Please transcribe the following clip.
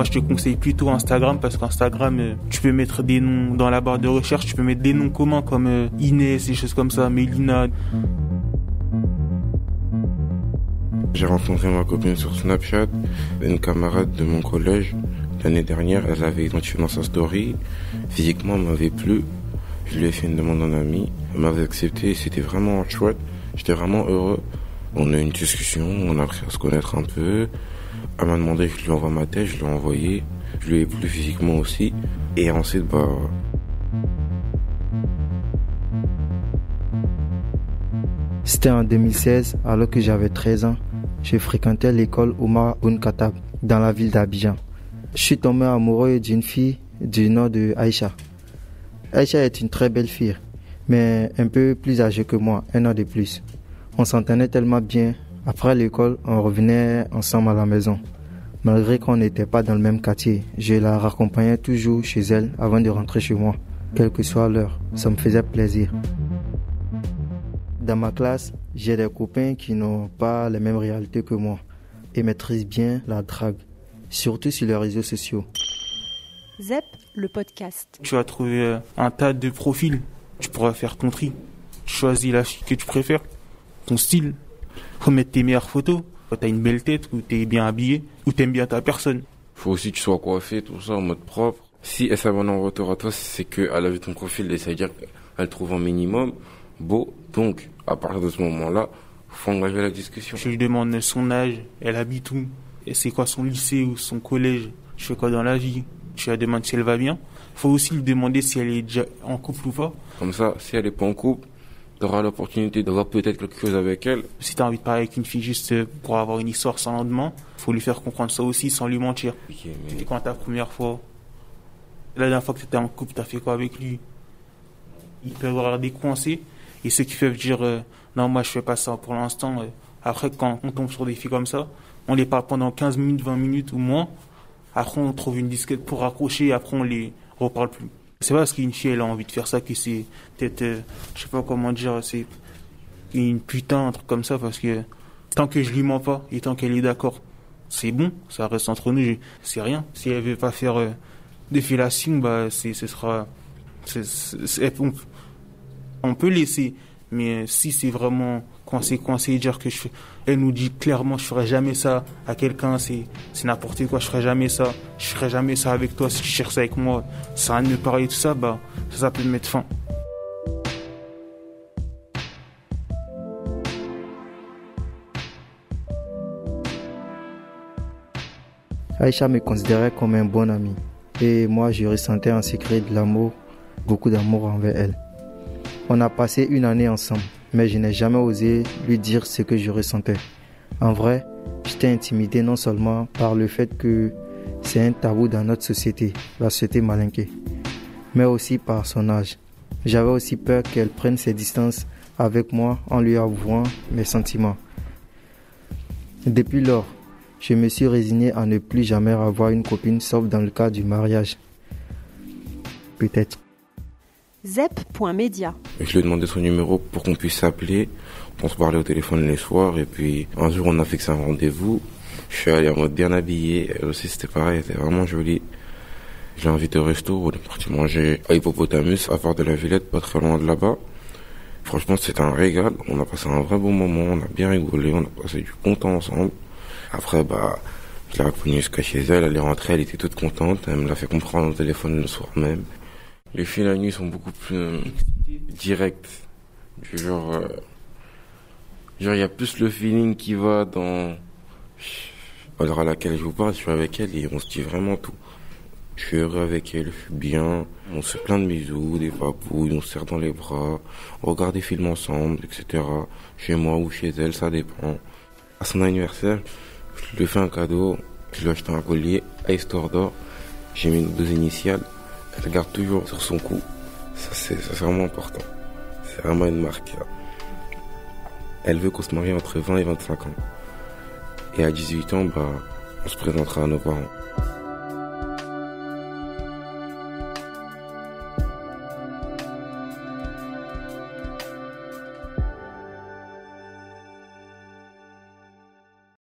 moi, je te conseille plutôt Instagram parce qu'Instagram, euh, tu peux mettre des noms dans la barre de recherche, tu peux mettre des noms communs comme euh, Inès, des choses comme ça, Mélina. J'ai rencontré ma copine sur Snapchat, une camarade de mon collège. L'année dernière, elle avait identifié dans sa story. Physiquement, elle m'avait plu. Je lui ai fait une demande en ami. Elle m'avait accepté. C'était vraiment chouette. J'étais vraiment heureux. On a eu une discussion. On a appris à se connaître un peu. Elle m'a demandé que je lui envoie ma tête. Je lui ai envoyé. Je lui ai physiquement aussi. Et ensuite, bah, C'était en 2016, alors que j'avais 13 ans. Je fréquentais l'école Omar Katab dans la ville d'Abidjan. Je suis tombé amoureux d'une fille du nom de Aïcha. Aïcha est une très belle fille, mais un peu plus âgée que moi, un an de plus. On s'entendait tellement bien. Après l'école, on revenait ensemble à la maison. Malgré qu'on n'était pas dans le même quartier, je la raccompagnais toujours chez elle avant de rentrer chez moi, quelle que soit l'heure. Ça me faisait plaisir. Dans ma classe, j'ai des copains qui n'ont pas les mêmes réalités que moi et maîtrisent bien la drague, surtout sur les réseaux sociaux. ZEP, le podcast. Tu vas trouver euh, un tas de profils. Tu pourras faire ton tri. Tu choisis la fille que tu préfères, ton style. Faut mettre tes meilleures photos. T'as une belle tête, ou t'es bien habillé, ou t'aimes bien ta personne. faut aussi que tu sois coiffé, tout ça, en mode propre. Si elle s'abonne en retour à toi, c'est qu'elle a vu ton profil et ça veut dire qu'elle trouve un minimum beau. Donc, à partir de ce moment-là, faut engager la discussion. Je lui demande son âge, elle habite où, et c'est quoi son lycée ou son collège, je fais quoi dans la vie? Je lui demande si elle va bien. Faut aussi lui demander si elle est déjà en couple ou pas. Comme ça, si elle est pas en couple, tu auras l'opportunité d'avoir peut-être quelque chose avec elle. Si tu as envie de parler avec une fille juste pour avoir une histoire sans lendemain, faut lui faire comprendre ça aussi sans lui mentir. Et quand ta première fois, la dernière fois que tu étais en couple, tu as fait quoi avec lui? Il peut avoir des coincés. Et ceux qui peuvent dire euh, non, moi je fais pas ça pour l'instant. Euh, après, quand on tombe sur des filles comme ça, on les parle pendant 15 minutes, 20 minutes ou moins. Après, on trouve une disquette pour raccrocher et après, on les reparle plus. C'est pas parce fille, elle a envie de faire ça que c'est peut-être, euh, je sais pas comment dire, c'est une putain, un truc comme ça, parce que tant que je lui mens pas et tant qu'elle est d'accord, c'est bon, ça reste entre nous, c'est rien. Si elle veut pas faire euh, de fellation, bah, ce sera, on, on peut laisser, mais si c'est vraiment coincé, coincé, dire que je elle nous dit clairement, je ferai jamais ça à quelqu'un, c'est, c'est n'importe quoi, je ferai jamais ça, je ferai jamais ça avec toi, si tu cherches ça avec moi, ça de me parler tout ça, bah, ça, peut me mettre fin. Aïcha me considérait comme un bon ami. Et moi je ressentais en secret de l'amour, beaucoup d'amour envers elle. On a passé une année ensemble, mais je n'ai jamais osé lui dire ce que je ressentais. En vrai, j'étais intimidé non seulement par le fait que c'est un tabou dans notre société, la société malinquée, mais aussi par son âge. J'avais aussi peur qu'elle prenne ses distances avec moi en lui avouant mes sentiments. Depuis lors, je me suis résigné à ne plus jamais avoir une copine sauf dans le cas du mariage. Peut-être. Zep.media. Je lui ai demandé son numéro pour qu'on puisse s'appeler. On se parlait au téléphone les soirs et puis un jour on a fixé un rendez-vous. Je suis allé en mode bien habillé. Elle aussi c'était pareil, c'était vraiment joli. Je l'ai invité au resto, on est parti manger à Hippopotamus, à part de la Villette, pas très loin de là-bas. Franchement c'était un régal, on a passé un vrai bon moment, on a bien rigolé, on a passé du bon temps ensemble. Après bah je l'ai accompagnée jusqu'à chez elle, elle est rentrée, elle était toute contente, elle me l'a fait comprendre au téléphone le soir même. Les filles la nuit sont beaucoup plus euh, directes. Genre, euh, genre il y a plus le feeling qui va dans l'heure à laquelle je vous parle, je suis avec elle et on se dit vraiment tout. Je suis heureux avec elle, je suis bien. On se plein de bisous, des papouilles, on se serre dans les bras, on regarde des films ensemble, etc. Chez moi ou chez elle, ça dépend. À son anniversaire, je lui fais un cadeau, je lui ai acheté un collier à Histoire d'Or. J'ai mis deux initiales elle garde toujours sur son cou. Ça, c'est vraiment important. C'est vraiment une marque. Elle veut qu'on se marie entre 20 et 25 ans. Et à 18 ans, bah, on se présentera à nos parents.